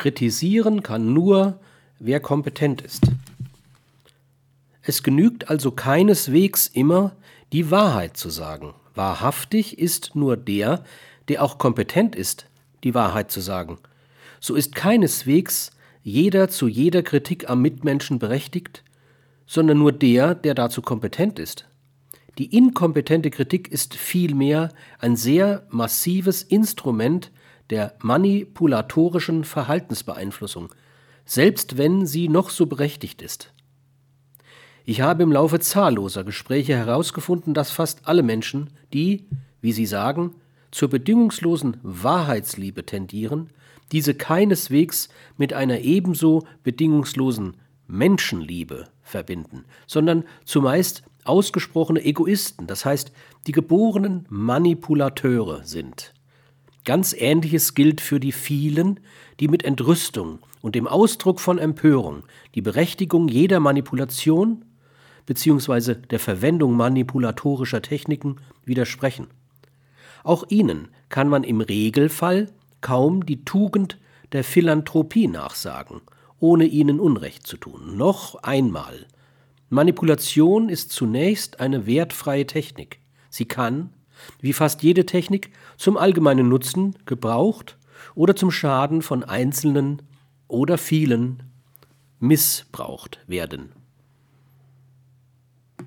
Kritisieren kann nur, wer kompetent ist. Es genügt also keineswegs immer, die Wahrheit zu sagen. Wahrhaftig ist nur der, der auch kompetent ist, die Wahrheit zu sagen. So ist keineswegs jeder zu jeder Kritik am Mitmenschen berechtigt, sondern nur der, der dazu kompetent ist. Die inkompetente Kritik ist vielmehr ein sehr massives Instrument der manipulatorischen Verhaltensbeeinflussung, selbst wenn sie noch so berechtigt ist. Ich habe im Laufe zahlloser Gespräche herausgefunden, dass fast alle Menschen, die, wie sie sagen, zur bedingungslosen Wahrheitsliebe tendieren, diese keineswegs mit einer ebenso bedingungslosen Menschenliebe verbinden, sondern zumeist ausgesprochene Egoisten, das heißt die geborenen Manipulateure sind. Ganz ähnliches gilt für die vielen, die mit Entrüstung und dem Ausdruck von Empörung die Berechtigung jeder Manipulation bzw. der Verwendung manipulatorischer Techniken widersprechen. Auch ihnen kann man im Regelfall kaum die Tugend der Philanthropie nachsagen, ohne ihnen Unrecht zu tun. Noch einmal. Manipulation ist zunächst eine wertfreie Technik. Sie kann, wie fast jede Technik, zum allgemeinen Nutzen gebraucht oder zum Schaden von Einzelnen oder vielen missbraucht werden.